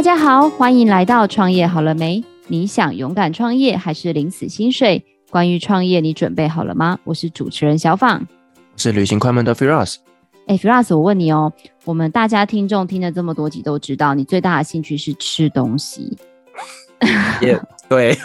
大家好，欢迎来到创业好了没？你想勇敢创业还是领死薪水？关于创业，你准备好了吗？我是主持人小访，是旅行快门的 Firas。哎，Firas，我问你哦，我们大家听众听了这么多集都知道，你最大的兴趣是吃东西。yeah, 对。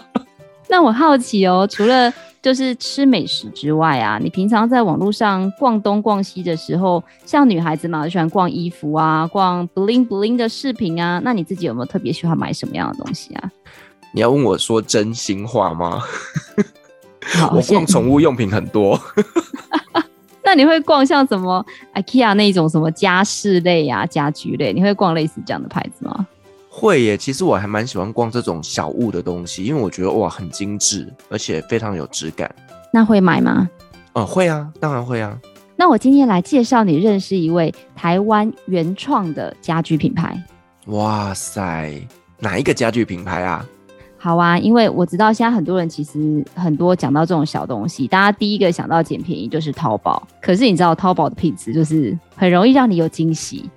那我好奇哦，除了就是吃美食之外啊，你平常在网络上逛东逛西的时候，像女孩子嘛，就喜欢逛衣服啊，逛 bling bling 的饰品啊。那你自己有没有特别喜欢买什么样的东西啊？你要问我说真心话吗？我逛宠物用品很多。那你会逛像什么 IKEA 那种什么家饰类啊、家居类？你会逛类似这样的牌子吗？会耶，其实我还蛮喜欢逛这种小物的东西，因为我觉得哇很精致，而且非常有质感。那会买吗？哦、呃，会啊，当然会啊。那我今天来介绍你认识一位台湾原创的家居品牌。哇塞，哪一个家居品牌啊？好啊，因为我知道现在很多人其实很多讲到这种小东西，大家第一个想到捡便宜就是淘宝。可是你知道淘宝的品质就是很容易让你有惊喜。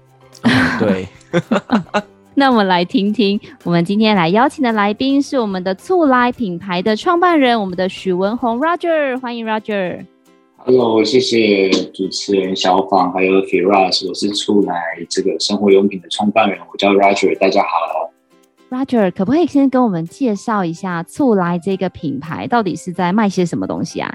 嗯、对。那我们来听听，我们今天来邀请的来宾是我们的醋来品牌的创办人，我们的许文宏 Roger，欢迎 Roger。Hello，谢谢主持人小访，还有 Firas，我是醋来这个生活用品的创办人，我叫 Roger，大家好。Roger，可不可以先跟我们介绍一下醋来这个品牌到底是在卖些什么东西啊？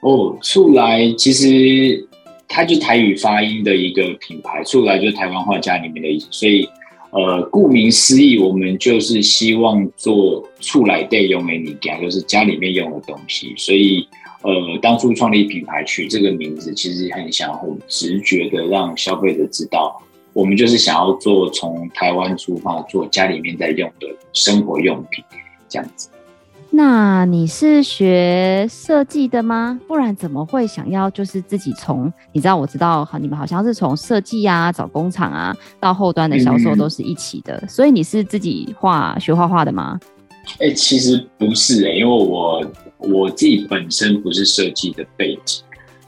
哦，醋来其实它就台语发音的一个品牌，醋来就是台湾话家里面的意思，所以。呃，顾名思义，我们就是希望做厝内底用的物件，就是家里面用的东西。所以，呃，当初创立品牌取这个名字，其实很想很直觉的让消费者知道，我们就是想要做从台湾出发，做家里面在用的生活用品，这样子。那你是学设计的吗？不然怎么会想要就是自己从？你知道我知道，你们好像是从设计啊、找工厂啊，到后端的销售都是一起的。所以你是自己画学画画的吗？哎、其实不是哎、因为我我自己本身不是设计的背景，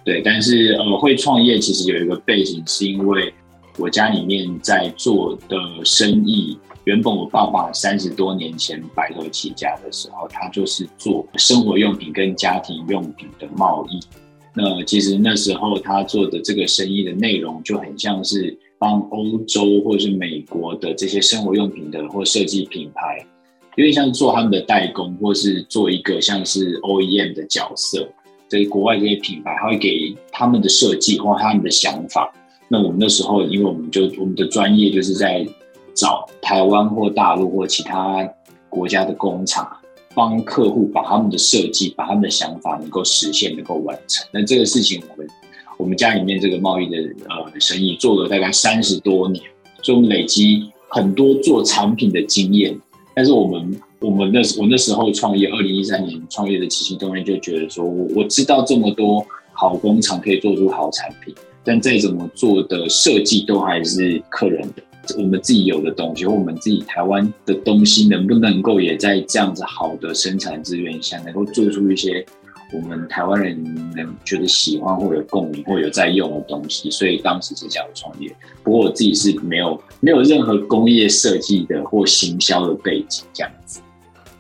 对，但是呃，会创业其实有一个背景，是因为我家里面在做的生意。原本我爸爸三十多年前白手起家的时候，他就是做生活用品跟家庭用品的贸易。那其实那时候他做的这个生意的内容就很像是帮欧洲或是美国的这些生活用品的或设计品牌，有点像做他们的代工，或是做一个像是 OEM 的角色。所以国外这些品牌，他会给他们的设计或他们的想法。那我们那时候，因为我们就我们的专业就是在。找台湾或大陆或其他国家的工厂，帮客户把他们的设计、把他们的想法能够实现、能够完成。那这个事情，我们我们家里面这个贸易的呃生意做了大概三十多年，所以我们累积很多做产品的经验。但是我们我们那我那时候创业，二零一三年创业的起心动念就觉得说，我我知道这么多好工厂可以做出好产品，但再怎么做的设计都还是客人的。我们自己有的东西，我们自己台湾的东西，能不能够也在这样子好的生产资源下，能够做出一些我们台湾人能觉得喜欢或有共鸣或有在用的东西？所以当时是这样创业。不过我自己是没有没有任何工业设计的或行销的背景，这样子。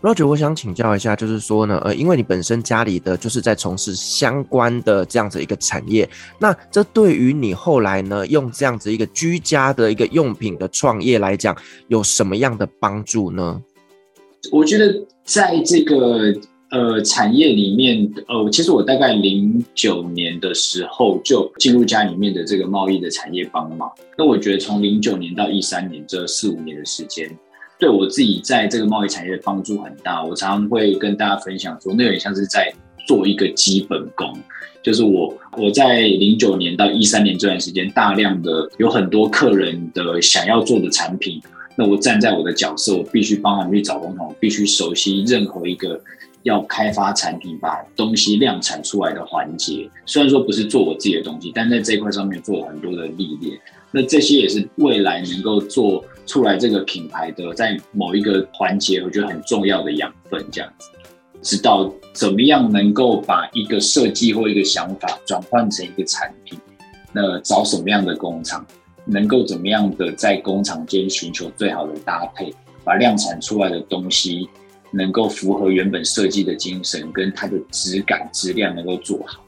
Roger，我想请教一下，就是说呢，呃，因为你本身家里的就是在从事相关的这样子一个产业，那这对于你后来呢，用这样子一个居家的一个用品的创业来讲，有什么样的帮助呢？我觉得在这个呃产业里面，呃，其实我大概零九年的时候就进入家里面的这个贸易的产业帮忙。那我觉得从零九年到一三年这四五年的时间。对我自己在这个贸易产业的帮助很大，我常常会跟大家分享说，那有点像是在做一个基本功，就是我我在零九年到一三年这段时间，大量的有很多客人的想要做的产品，那我站在我的角色，我必须帮他们去找工厂，必须熟悉任何一个要开发产品、把东西量产出来的环节。虽然说不是做我自己的东西，但在这一块上面做了很多的历练。那这些也是未来能够做出来这个品牌的，在某一个环节，我觉得很重要的养分，这样子，知道怎么样能够把一个设计或一个想法转换成一个产品，那找什么样的工厂，能够怎么样的在工厂间寻求最好的搭配，把量产出来的东西能够符合原本设计的精神，跟它的质感质量能够做好。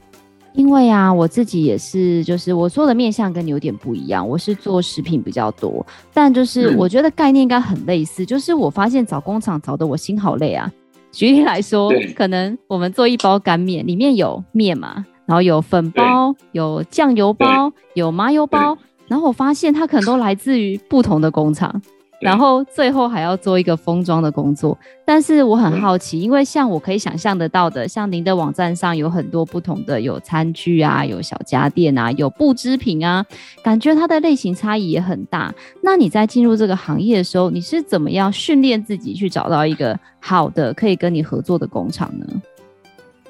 因为啊，我自己也是，就是我做的面向跟你有点不一样，我是做食品比较多，但就是我觉得概念应该很类似。就是我发现找工厂找得我心好累啊。举例来说，可能我们做一包干面，里面有面嘛，然后有粉包、有酱油包、有麻油包，然后我发现它可能都来自于不同的工厂。然后最后还要做一个封装的工作，但是我很好奇，因为像我可以想象得到的，像您的网站上有很多不同的，有餐具啊，有小家电啊，有布织品啊，感觉它的类型差异也很大。那你在进入这个行业的时候，你是怎么样训练自己去找到一个好的可以跟你合作的工厂呢？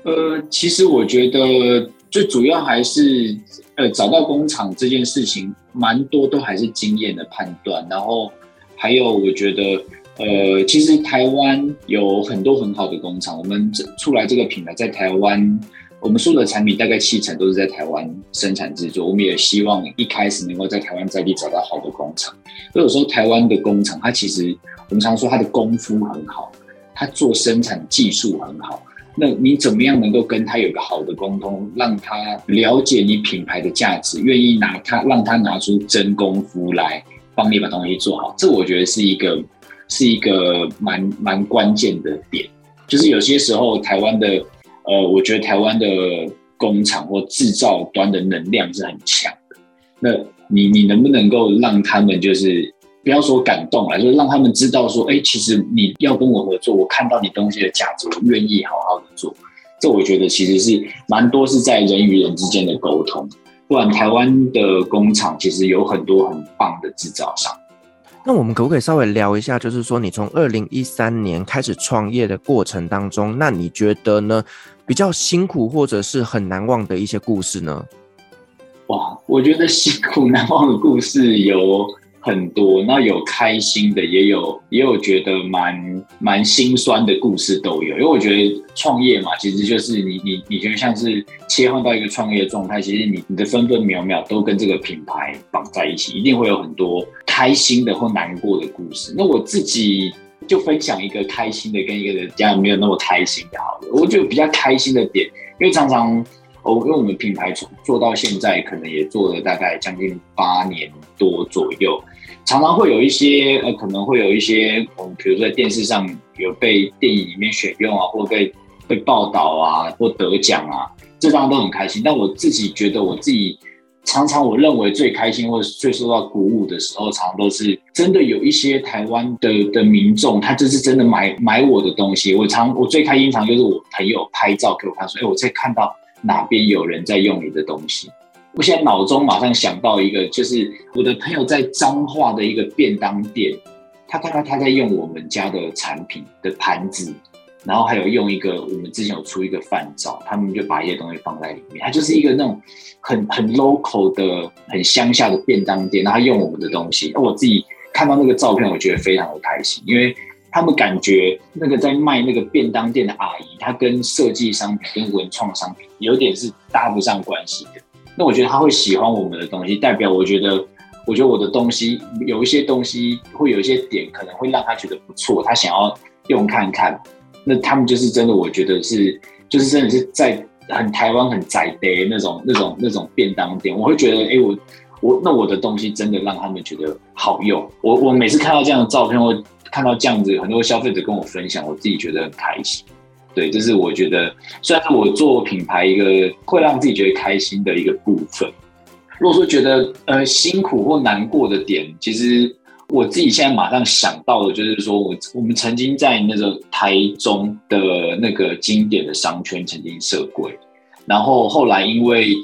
呃，其实我觉得最主要还是呃找到工厂这件事情，蛮多都还是经验的判断，然后。还有，我觉得，呃，其实台湾有很多很好的工厂。我们这出来这个品牌在台湾，我们所有的产品大概七成都是在台湾生产制作。我们也希望一开始能够在台湾在地找到好的工厂。有时候台湾的工厂，它其实我们常说它的功夫很好，它做生产技术很好。那你怎么样能够跟他有个好的沟通，让他了解你品牌的价值，愿意拿他让他拿出真功夫来。帮你把东西做好，这我觉得是一个是一个蛮蛮关键的点。就是有些时候台湾的呃，我觉得台湾的工厂或制造端的能量是很强的。那你你能不能够让他们就是不要说感动了，就是让他们知道说，哎，其实你要跟我合作，我看到你东西的价值，我愿意好好的做。这我觉得其实是蛮多是在人与人之间的沟通。不然，台湾的工厂其实有很多很棒的制造商。那我们可不可以稍微聊一下，就是说你从二零一三年开始创业的过程当中，那你觉得呢？比较辛苦或者是很难忘的一些故事呢？哇，我觉得辛苦难忘的故事有。很多，那有开心的，也有也有觉得蛮蛮心酸的故事都有。因为我觉得创业嘛，其实就是你你你觉得像是切换到一个创业状态，其实你你的分分秒秒都跟这个品牌绑在一起，一定会有很多开心的或难过的故事。那我自己就分享一个开心的，跟一个人家没有那么开心的，好了。我觉得比较开心的点，因为常常。哦，因为我们品牌从做到现在，可能也做了大概将近八年多左右，常常会有一些呃，可能会有一些，嗯，比如说在电视上有被电影里面选用啊，或被被报道啊，或得奖啊，这当然都很开心。但我自己觉得，我自己常常我认为最开心或者最受到鼓舞的时候，常常都是真的有一些台湾的的民众，他就是真的买买我的东西。我常我最开心常就是我朋友拍照给我看，说，哎，我在看到。哪边有人在用你的东西？我现在脑中马上想到一个，就是我的朋友在彰化的一个便当店，他看到他在用我们家的产品的盘子，然后还有用一个我们之前有出一个饭罩，他们就把一些东西放在里面。他就是一个那种很很 local 的、很乡下的便当店，然后用我们的东西。我自己看到那个照片，我觉得非常的开心，因为。他们感觉那个在卖那个便当店的阿姨，她跟设计商品、跟文创商品有点是搭不上关系的。那我觉得他会喜欢我们的东西，代表我觉得，我觉得我的东西有一些东西会有一些点，可能会让他觉得不错，他想要用看看。那他们就是真的，我觉得是，就是真的是在很台湾很宅的那种、那种、那种便当店，我会觉得，哎、我我那我的东西真的让他们觉得好用。我我每次看到这样的照片，我。看到这样子，很多消费者跟我分享，我自己觉得很开心。对，这是我觉得，虽然是我做品牌一个会让自己觉得开心的一个部分。如果说觉得呃辛苦或难过的点，其实我自己现在马上想到的就是说，我我们曾经在那个台中的那个经典的商圈曾经设柜，然后后来因为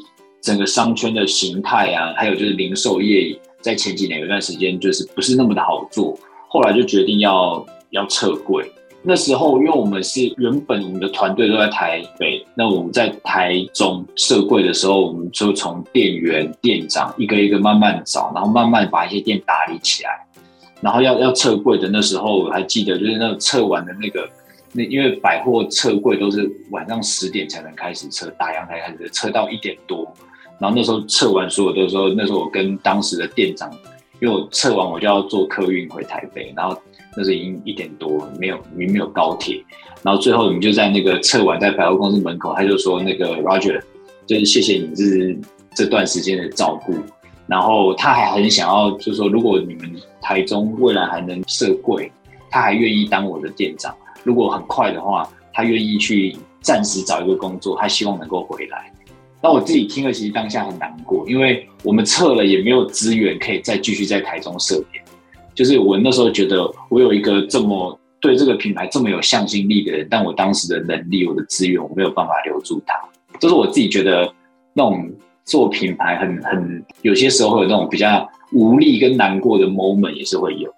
整个商圈的形态啊，还有就是零售业在前几年有一段时间就是不是那么的好做。后来就决定要要撤柜。那时候，因为我们是原本我们的团队都在台北，那我们在台中设柜的时候，我们就从店员、店长一个一个慢慢找，然后慢慢把一些店打理起来。然后要要撤柜的那时候，我还记得就是那个撤完的那个那，因为百货撤柜都是晚上十点才能开始撤，打烊才开始撤到一点多。然后那时候撤完所有的时候，那时候我跟当时的店长，因为我撤完我就要坐客运回台北，然后那时已经一点多，没有明明没有高铁，然后最后我们就在那个测完在百货公司门口，他就说那个 Roger，就是谢谢你这这段时间的照顾，然后他还很想要，就是说如果你们台中未来还能设柜，他还愿意当我的店长，如果很快的话，他愿意去暂时找一个工作，他希望能够回来。那我自己听了，其实当下很难过，因为我们测了也没有资源可以再继续在台中设点。就是我那时候觉得，我有一个这么对这个品牌这么有向心力的人，但我当时的能力、我的资源，我没有办法留住他。这是我自己觉得，那种做品牌很很有些时候会有那种比较无力跟难过的 moment，也是会有。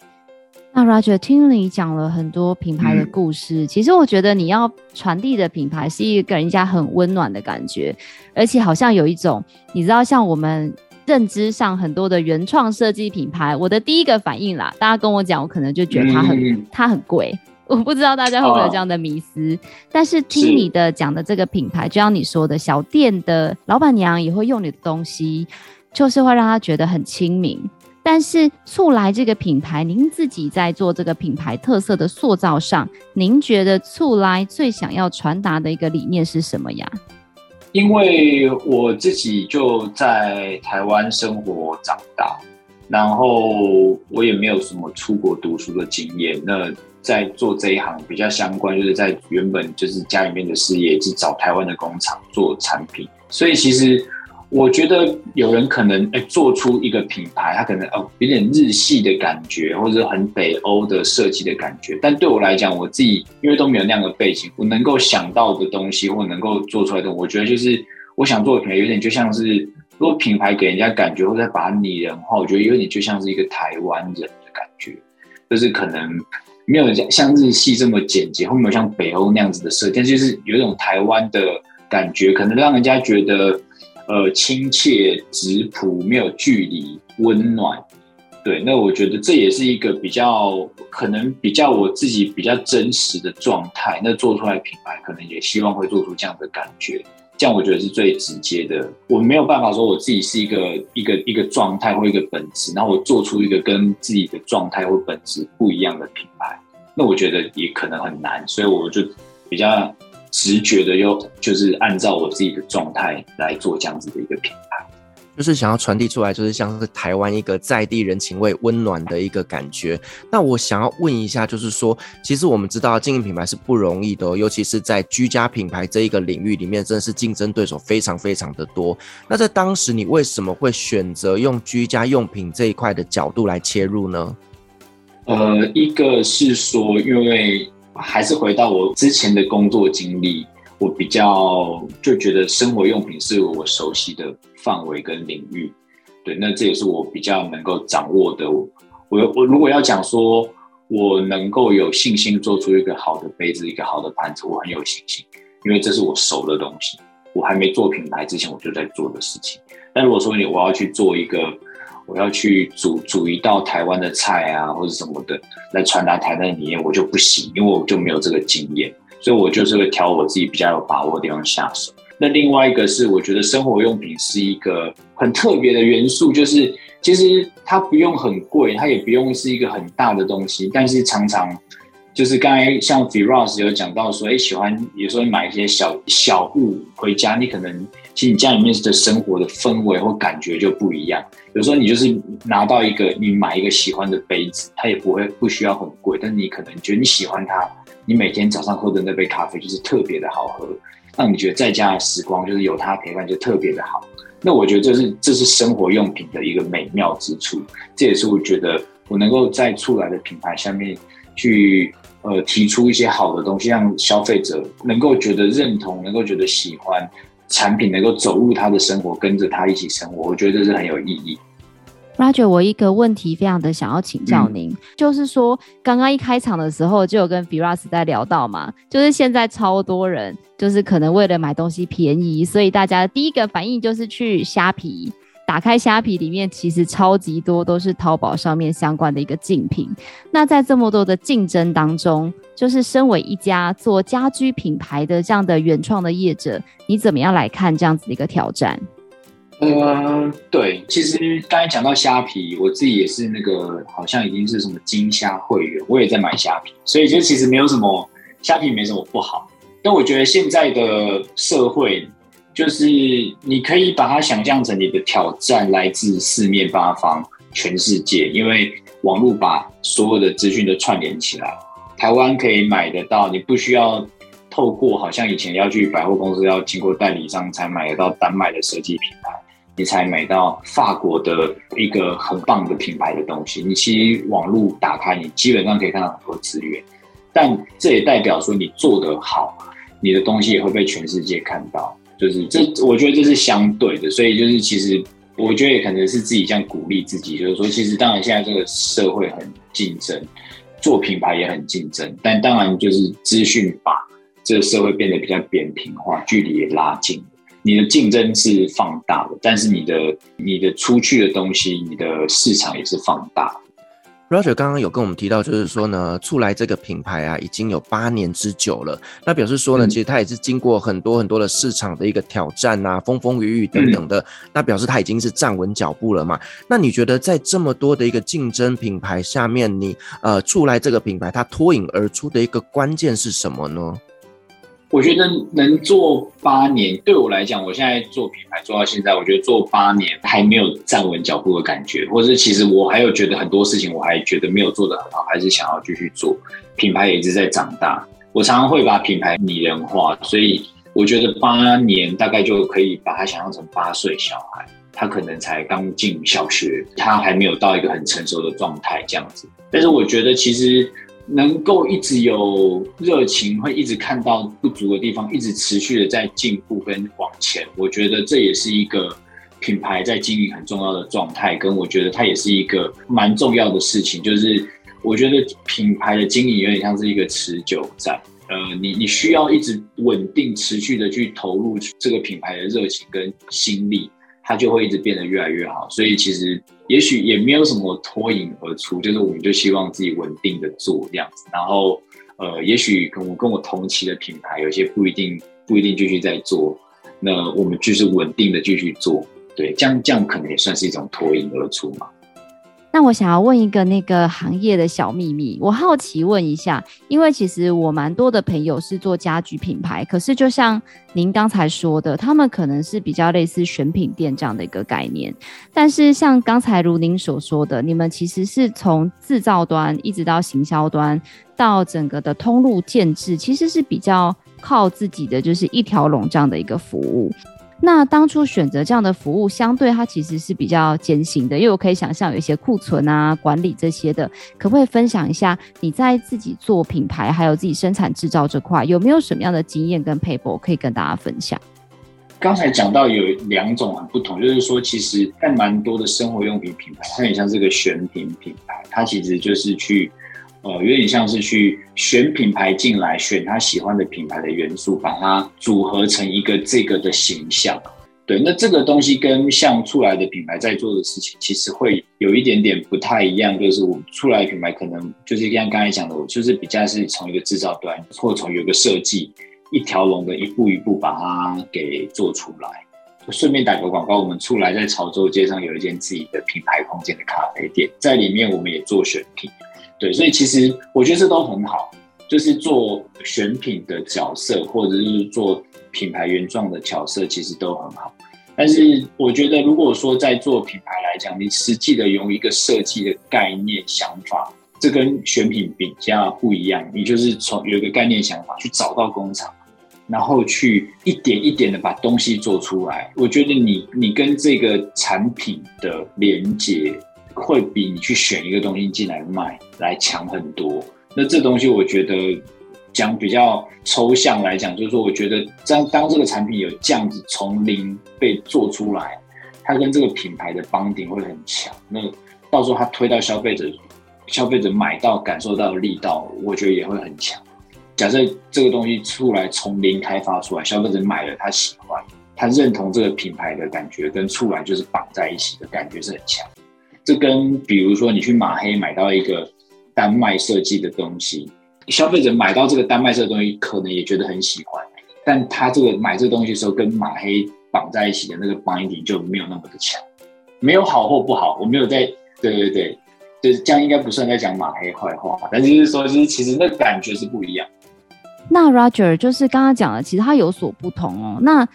那 Roger 听你讲了很多品牌的故事，嗯、其实我觉得你要传递的品牌是一个给人家很温暖的感觉，而且好像有一种你知道，像我们认知上很多的原创设计品牌，我的第一个反应啦，大家跟我讲，我可能就觉得它很、嗯、它很贵，我不知道大家会不会有这样的迷思。哦、但是听你的讲的这个品牌，就像你说的小店的老板娘也会用你的东西，就是会让他觉得很亲民。但是醋来这个品牌，您自己在做这个品牌特色的塑造上，您觉得醋来最想要传达的一个理念是什么呀？因为我自己就在台湾生活长大，然后我也没有什么出国读书的经验。那在做这一行比较相关，就是在原本就是家里面的事业，是找台湾的工厂做产品，所以其实。我觉得有人可能哎、做出一个品牌，他可能哦有点日系的感觉，或者很北欧的设计的感觉。但对我来讲，我自己因为都没有那样的背景，我能够想到的东西或能够做出来的，我觉得就是我想做的品牌，有点就像是如果品牌给人家感觉，或者把它拟人化，我觉得有点就像是一个台湾人的感觉，就是可能没有像日系这么简洁，或没有像北欧那样子的设计，但就是有一种台湾的感觉，可能让人家觉得。呃，亲切、质朴、没有距离、温暖，对，那我觉得这也是一个比较可能比较我自己比较真实的状态。那做出来品牌，可能也希望会做出这样的感觉，这样我觉得是最直接的。我没有办法说我自己是一个一个一个状态或一个本质，然后我做出一个跟自己的状态或本质不一样的品牌，那我觉得也可能很难，所以我就比较。直觉的，又就是按照我自己的状态来做这样子的一个品牌，就是想要传递出来，就是像是台湾一个在地人情味、温暖的一个感觉。那我想要问一下，就是说，其实我们知道经营品牌是不容易的哦，尤其是在居家品牌这一个领域里面，真的是竞争对手非常非常的多。那在当时，你为什么会选择用居家用品这一块的角度来切入呢？呃，一个是说，因为。还是回到我之前的工作经历，我比较就觉得生活用品是我熟悉的范围跟领域，对，那这也是我比较能够掌握的。我我如果要讲说，我能够有信心做出一个好的杯子，一个好的盘子，我很有信心，因为这是我熟的东西。我还没做品牌之前，我就在做的事情。但如果说你我要去做一个。我要去煮煮一道台湾的菜啊，或者什么的，来传达台湾的理念，我就不行，因为我就没有这个经验，所以我就是会挑我自己比较有把握的地方下手。那另外一个是，我觉得生活用品是一个很特别的元素，就是其实它不用很贵，它也不用是一个很大的东西，但是常常就是刚才像 Firas 有讲到说，哎，喜欢有时候你买一些小小物回家，你可能。其实你家里面的生活的氛围或感觉就不一样。有时候你就是拿到一个，你买一个喜欢的杯子，它也不会不需要很贵，但你可能觉得你喜欢它，你每天早上喝的那杯咖啡就是特别的好喝，让你觉得在家的时光就是有它陪伴就特别的好。那我觉得这是这是生活用品的一个美妙之处，这也是我觉得我能够在出来的品牌下面去呃提出一些好的东西，让消费者能够觉得认同，能够觉得喜欢。产品能够走入他的生活，跟着他一起生活，我觉得这是很有意义。Roger，我一个问题非常的想要请教您，嗯、就是说刚刚一开场的时候就有跟 Viras 在聊到嘛，就是现在超多人就是可能为了买东西便宜，所以大家第一个反应就是去虾皮。打开虾皮里面，其实超级多都是淘宝上面相关的一个竞品。那在这么多的竞争当中，就是身为一家做家居品牌的这样的原创的业者，你怎么样来看这样子的一个挑战？呃，对，其实刚才讲到虾皮，我自己也是那个好像已经是什么金虾会员，我也在买虾皮，所以就其实没有什么虾皮没什么不好。但我觉得现在的社会，就是你可以把它想象成你的挑战来自四面八方，全世界，因为网络把所有的资讯都串联起来，台湾可以买得到，你不需要。透过好像以前要去百货公司，要经过代理商才买得到丹麦的设计品牌，你才买到法国的一个很棒的品牌的东西。你其实网络打开，你基本上可以看到很多资源，但这也代表说你做得好，你的东西也会被全世界看到。就是这，我觉得这是相对的。所以就是其实我觉得也可能是自己这样鼓励自己，就是说其实当然现在这个社会很竞争，做品牌也很竞争，但当然就是资讯把。这个社会变得比较扁平化，距离也拉近，你的竞争是放大的，但是你的你的出去的东西，你的市场也是放大。Roger 刚刚有跟我们提到，就是说呢，促来这个品牌啊，已经有八年之久了。那表示说呢，其实它也是经过很多很多的市场的一个挑战啊，风风雨雨等等的。那表示它已经是站稳脚步了嘛？那你觉得在这么多的一个竞争品牌下面，你呃，促来这个品牌它脱颖而出的一个关键是什么呢？我觉得能做八年，对我来讲，我现在做品牌做到现在，我觉得做八年还没有站稳脚步的感觉，或者是其实我还有觉得很多事情我还觉得没有做得很好，还是想要继续做。品牌也一直在长大，我常常会把品牌拟人化，所以我觉得八年大概就可以把它想象成八岁小孩，他可能才刚进小学，他还没有到一个很成熟的状态这样子。但是我觉得其实。能够一直有热情，会一直看到不足的地方，一直持续的在进步跟往前。我觉得这也是一个品牌在经营很重要的状态，跟我觉得它也是一个蛮重要的事情。就是我觉得品牌的经营有点像是一个持久战，呃，你你需要一直稳定持续的去投入这个品牌的热情跟心力。它就会一直变得越来越好，所以其实也许也没有什么脱颖而出，就是我们就希望自己稳定的做这样子，然后呃，也许跟我跟我同期的品牌有些不一定不一定继续在做，那我们就是稳定的继续做，对，这样这样可能也算是一种脱颖而出嘛。那我想要问一个那个行业的小秘密，我好奇问一下，因为其实我蛮多的朋友是做家居品牌，可是就像您刚才说的，他们可能是比较类似选品店这样的一个概念，但是像刚才如您所说的，你们其实是从制造端一直到行销端，到整个的通路建制，其实是比较靠自己的，就是一条龙这样的一个服务。那当初选择这样的服务，相对它其实是比较艰辛的，因为我可以想象有一些库存啊、管理这些的，可不可以分享一下你在自己做品牌还有自己生产制造这块有没有什么样的经验跟 paper 可以跟大家分享？刚才讲到有两种很不同，就是说其实在蛮多的生活用品品牌，它很像这个选品品牌，它其实就是去。呃，有点像是去选品牌进来，选他喜欢的品牌的元素，把它组合成一个这个的形象。对，那这个东西跟像出来的品牌在做的事情，其实会有一点点不太一样。就是我们出来品牌可能就是像刚才讲的，我就是比较是从一个制造端，或从有个设计一条龙的一步一步把它给做出来。顺便打个广告，我们出来在潮州街上有一间自己的品牌空间的咖啡店，在里面我们也做选品。对，所以其实我觉得这都很好，就是做选品的角色，或者是做品牌原创的角色，其实都很好。但是我觉得，如果说在做品牌来讲，你实际的用一个设计的概念想法，这跟选品比较不一样。你就是从有一个概念想法去找到工厂，然后去一点一点的把东西做出来。我觉得你你跟这个产品的连接。会比你去选一个东西进来卖来强很多。那这东西我觉得讲比较抽象来讲，就是说，我觉得当当这个产品有这样子从零被做出来，它跟这个品牌的 bonding 会很强。那到时候它推到消费者，消费者买到感受到的力道，我觉得也会很强。假设这个东西出来从零开发出来，消费者买了他喜欢，他认同这个品牌的感觉，跟出来就是绑在一起的感觉是很强。这跟比如说你去马黑买到一个丹麦设计的东西，消费者买到这个丹麦设计的东西，可能也觉得很喜欢，但他这个买这个东西的时候，跟马黑绑在一起的那个 binding 就没有那么的强，没有好或不好，我没有在，对对对，就是这样应该不算在讲马黑坏话，但就是说，就是其实那个感觉是不一样。那 Roger 就是刚刚讲的，其实它有所不同哦。那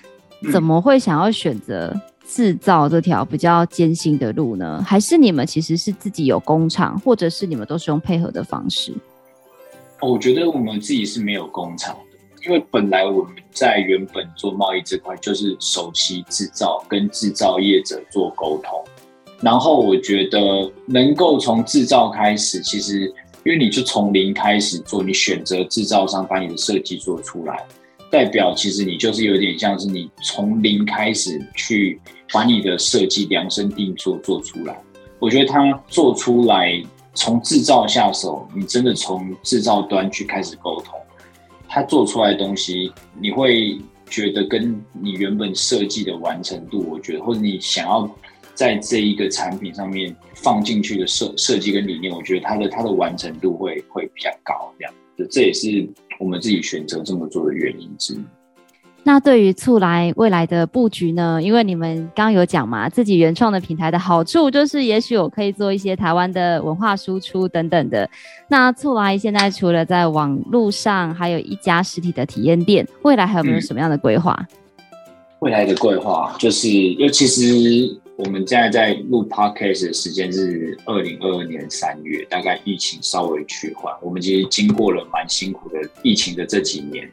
怎么会想要选择制造这条比较艰辛的路呢？还是你们其实是自己有工厂，或者是你们都是用配合的方式？我觉得我们自己是没有工厂的，因为本来我们在原本做贸易这块就是首席制造，跟制造业者做沟通。然后我觉得能够从制造开始，其实因为你就从零开始做，你选择制造商把你的设计做出来，代表其实你就是有点像是你从零开始去把你的设计量身定做做出来。我觉得他做出来。从制造下手，你真的从制造端去开始沟通，他做出来的东西，你会觉得跟你原本设计的完成度，我觉得或者你想要在这一个产品上面放进去的设设计跟理念，我觉得它的它的完成度会会比较高，这样，这也是我们自己选择这么做的原因之一。那对于促来未来的布局呢？因为你们刚刚有讲嘛，自己原创的平台的好处就是，也许我可以做一些台湾的文化输出等等的。那促来现在除了在网络上，还有一家实体的体验店，未来还有没有什么样的规划？嗯，未来的规划就是，因为其实我们现在在录 podcast 的时间是二零二二年三月，大概疫情稍微趋缓，我们其实经过了蛮辛苦的疫情的这几年。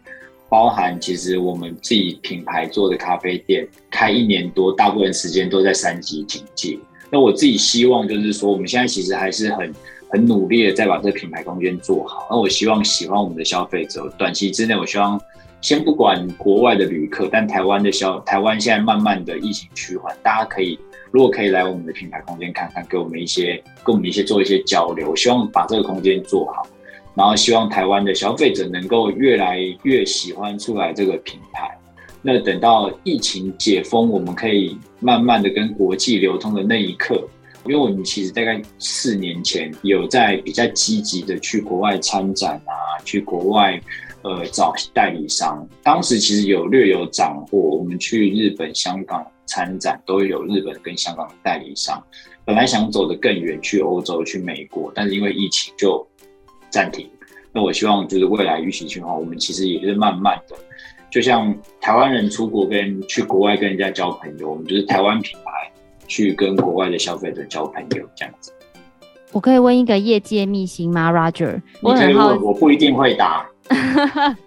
包含其实我们自己品牌做的咖啡店开一年多，大部分时间都在三级警戒。那我自己希望就是说，我们现在其实还是很很努力的在把这品牌空间做好。那我希望喜欢我们的消费者，短期之内我希望先不管国外的旅客，但台湾的消台湾现在慢慢的疫情趋缓，大家可以如果可以来我们的品牌空间看看，给我们一些跟我们一些做一些交流。希望把这个空间做好。然后希望台湾的消费者能够越来越喜欢出来这个品牌。那等到疫情解封，我们可以慢慢的跟国际流通的那一刻，因为我们其实大概四年前有在比较积极的去国外参展啊，去国外呃找代理商。当时其实有略有斩获，我们去日本、香港参展都有日本跟香港的代理商。本来想走得更远，去欧洲、去美国，但是因为疫情就。暂停。那我希望就是未来预期情况，我们其实也是慢慢的，就像台湾人出国跟去国外跟人家交朋友，我们就是台湾品牌去跟国外的消费者交朋友这样子。我可以问一个业界秘辛吗，Roger？我很好，我不一定会答。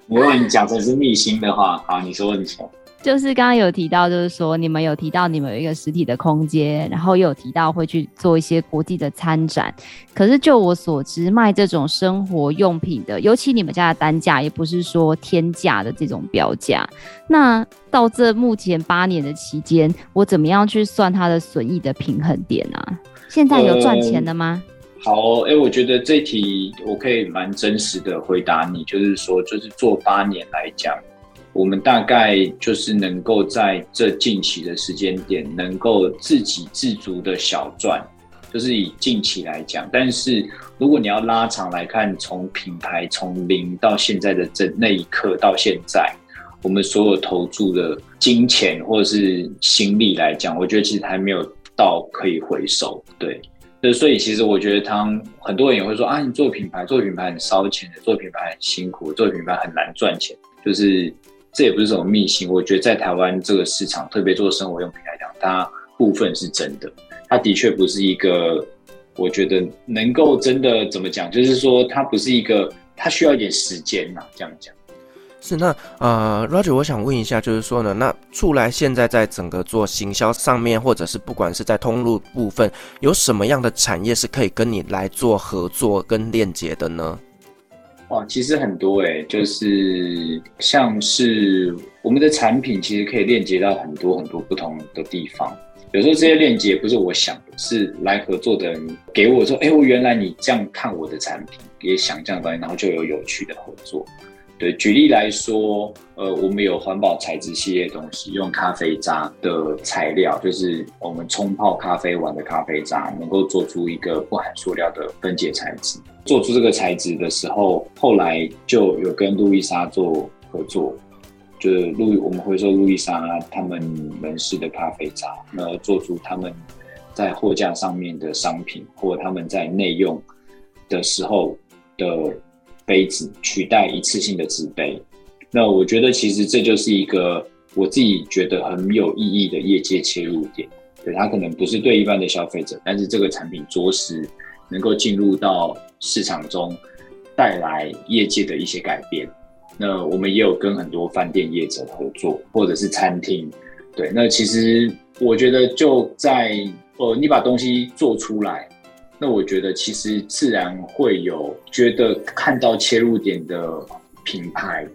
如果你讲的是秘辛的话，好，你说你说。就是刚刚有提到，就是说你们有提到你们有一个实体的空间，然后又有提到会去做一些国际的参展。可是就我所知，卖这种生活用品的，尤其你们家的单价也不是说天价的这种标价。那到这目前八年的期间，我怎么样去算它的损益的平衡点啊？现在有赚钱的吗？好、哎、欸，我觉得这题我可以蛮真实的回答你，就是说，就是做八年来讲。我们大概就是能够在这近期的时间点，能够自给自足的小赚，就是以近期来讲。但是如果你要拉长来看，从品牌从零到现在的这那一刻到现在，我们所有投注的金钱或者是心力来讲，我觉得其实还没有到可以回收。对，所以其实我觉得，他很多人也会说啊，你做品牌，做品牌很烧钱的，做品牌很辛苦，做品牌很难赚钱，就是。这也不是什么秘辛，我觉得在台湾这个市场，特别做生活用品来讲，它部分是真的。它的确不是一个，我觉得能够真的怎么讲，就是说它不是一个，它需要一点时间呐。这样讲是那呃，Roger，我想问一下，就是说呢，那出来现在在整个做行销上面，或者是不管是在通路部分，有什么样的产业是可以跟你来做合作跟链接的呢？哇，其实很多诶，就是像是我们的产品，其实可以链接到很多很多不同的地方。有时候这些链接不是我想的，是来合作的人给我说：“哎，我原来你这样看我的产品，也想这样东西，然后就有有趣的合作。”举例来说，呃，我们有环保材质系列东西，用咖啡渣的材料，就是我们冲泡咖啡碗的咖啡渣，能够做出一个不含塑料的分解材质。做出这个材质的时候，后来就有跟路易莎做合作，就是路我们会说路易莎他们门市的咖啡渣，那做出他们在货架上面的商品，或他们在内用的时候的杯子，取代一次性的纸杯。那我觉得其实这就是一个我自己觉得很有意义的业界切入点。对，它可能不是对一般的消费者，但是这个产品着实能够进入到市场中，带来业界的一些改变。那我们也有跟很多饭店业者合作，或者是餐厅。对，那其实我觉得就在呃，你把东西做出来，那我觉得其实自然会有觉得看到切入点的品牌，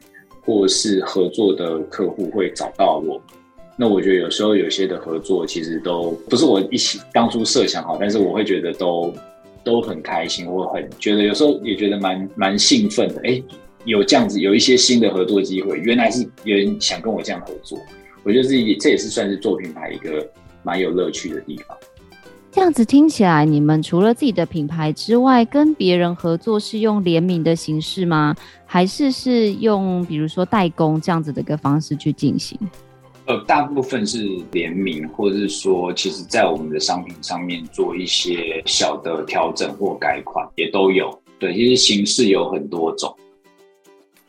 或是合作的客户会找到我。那我觉得有时候有些的合作其实都不是我一起当初设想好，但是我会觉得都都很开心，我很觉得有时候也觉得蛮蛮兴奋的。哎，有这样子有一些新的合作机会，原来是有人想跟我这样合作，我觉得这也这也是算是做品牌一个蛮有乐趣的地方。这样子听起来，你们除了自己的品牌之外，跟别人合作是用联名的形式吗？还是是用比如说代工这样子的一个方式去进行？呃，大部分是联名，或者是说，其实，在我们的商品上面做一些小的调整或改款，也都有。对，其实形式有很多种。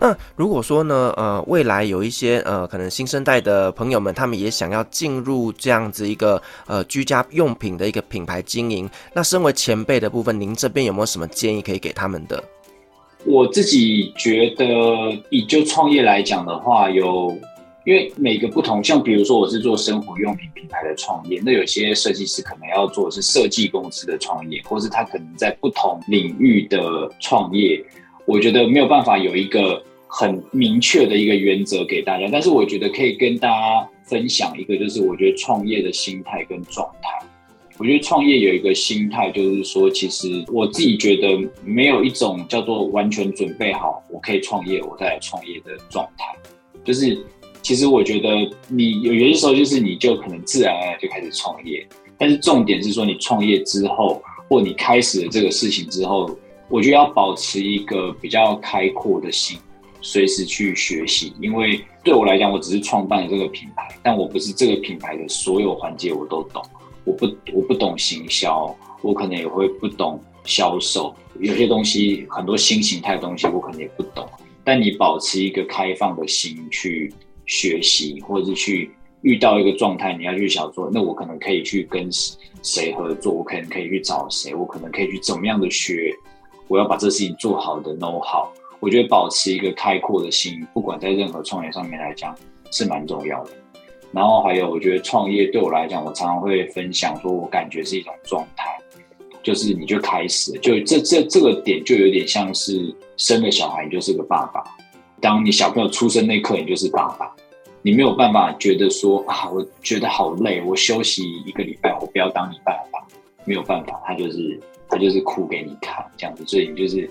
那如果说呢，呃，未来有一些呃，可能新生代的朋友们，他们也想要进入这样子一个呃居家用品的一个品牌经营，那身为前辈的部分，您这边有没有什么建议可以给他们的？我自己觉得，以就创业来讲的话，有。因为每个不同，像比如说我是做生活用品品牌的创业，那有些设计师可能要做是设计公司的创业，或是他可能在不同领域的创业。我觉得没有办法有一个很明确的一个原则给大家，但是我觉得可以跟大家分享一个，就是我觉得创业的心态跟状态。我觉得创业有一个心态，就是说，其实我自己觉得没有一种叫做完全准备好我可以创业，我再来创业的状态，就是。其实我觉得你有有些时候就是你就可能自然而然就开始创业，但是重点是说你创业之后，或你开始了这个事情之后，我觉得要保持一个比较开阔的心，随时去学习。因为对我来讲，我只是创办了这个品牌，但我不是这个品牌的所有环节我都懂。我不我不懂行销，我可能也会不懂销售，有些东西很多新形态的东西我可能也不懂。但你保持一个开放的心去。学习，或者是去遇到一个状态，你要去想说，那我可能可以去跟谁合作，我可能可以去找谁，我可能可以去怎么样的学，我要把这事情做好的 know how。我觉得保持一个开阔的心，不管在任何创业上面来讲，是蛮重要的。然后还有，我觉得创业对我来讲，我常常会分享说，我感觉是一种状态，就是你就开始，就这这这个点就有点像是生了小孩，你就是个爸爸。当你小朋友出生那刻，你就是爸爸，你没有办法觉得说啊，我觉得好累，我休息一个礼拜，我不要当你爸爸，没有办法，他就是他就是哭给你看这样子，所以你就是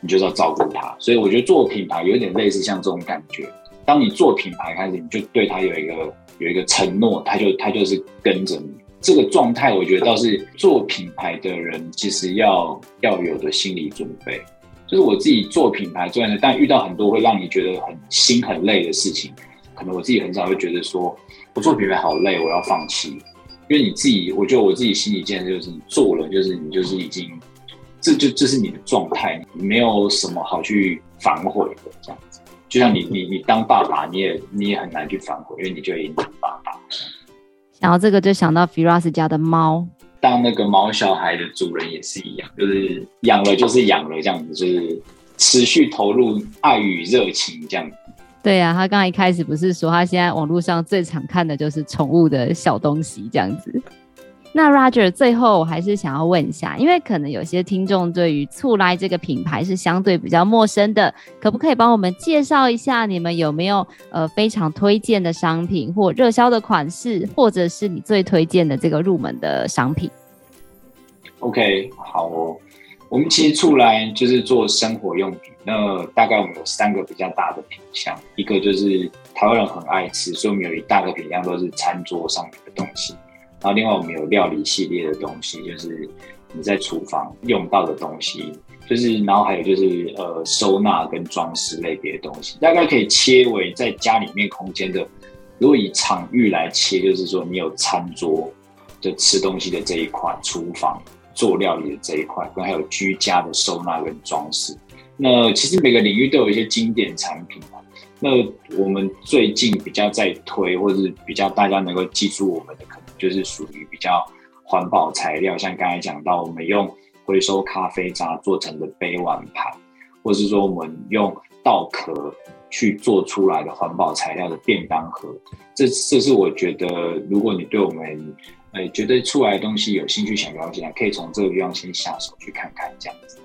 你就是要照顾他。所以我觉得做品牌有点类似像这种感觉，当你做品牌开始，你就对他有一个有一个承诺，他就他就是跟着你这个状态。我觉得倒是做品牌的人其实要要有的心理准备。就是我自己做品牌做的，但遇到很多会让你觉得很心很累的事情，可能我自己很少会觉得说，我做品牌好累，我要放弃。因为你自己，我觉得我自己心里建设就是，做了就是你就是已经，这就这是你的状态，你没有什么好去反悔的这样子。就像你你你当爸爸，你也你也很难去反悔，因为你就已经当爸爸。然后这个就想到 Firas 家的猫。当那个毛小孩的主人也是一样，就是养了就是养了这样子，就是持续投入爱与热情这样子。对呀、啊，他刚刚一开始不是说他现在网络上最常看的就是宠物的小东西这样子。那 Roger 最后我还是想要问一下，因为可能有些听众对于醋来这个品牌是相对比较陌生的，可不可以帮我们介绍一下你们有没有呃非常推荐的商品或热销的款式，或者是你最推荐的这个入门的商品？OK，好哦，我们其实醋来就是做生活用品，那大概我们有三个比较大的品项，一个就是台湾人很爱吃，所以我们有一大个品项都是餐桌上面的东西。然后另外我们有料理系列的东西，就是你在厨房用到的东西，就是然后还有就是呃收纳跟装饰类别的东西，大概可以切为在家里面空间的。如果以场域来切，就是说你有餐桌，就吃东西的这一块，厨房做料理的这一块，跟还有居家的收纳跟装饰。那其实每个领域都有一些经典产品嘛。那我们最近比较在推，或者是比较大家能够记住我们的，可能就是属于比较环保材料，像刚才讲到，我们用回收咖啡渣做成的杯碗盘，或是说我们用稻壳。去做出来的环保材料的便当盒，这这是我觉得，如果你对我们，呃，觉得出来的东西有兴趣想了解，可以从这个地方先下手去看看，这样子。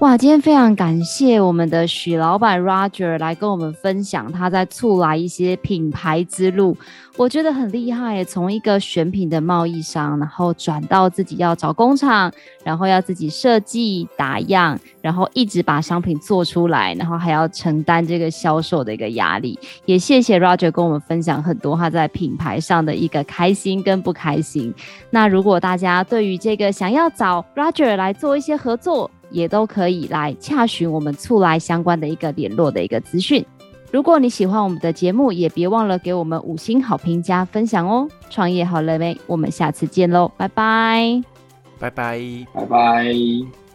哇，今天非常感谢我们的许老板 Roger 来跟我们分享他在促来一些品牌之路，我觉得很厉害。从一个选品的贸易商，然后转到自己要找工厂，然后要自己设计打样，然后一直把商品做出来，然后还要承担这个销售的一个压力。也谢谢 Roger 跟我们分享很多他在品牌上的一个开心跟不开心。那如果大家对于这个想要找 Roger 来做一些合作，也都可以来洽询我们促来相关的一个联络的一个资讯。如果你喜欢我们的节目，也别忘了给我们五星好评加分享哦。创业好了没？我们下次见喽，拜拜，拜拜，拜拜。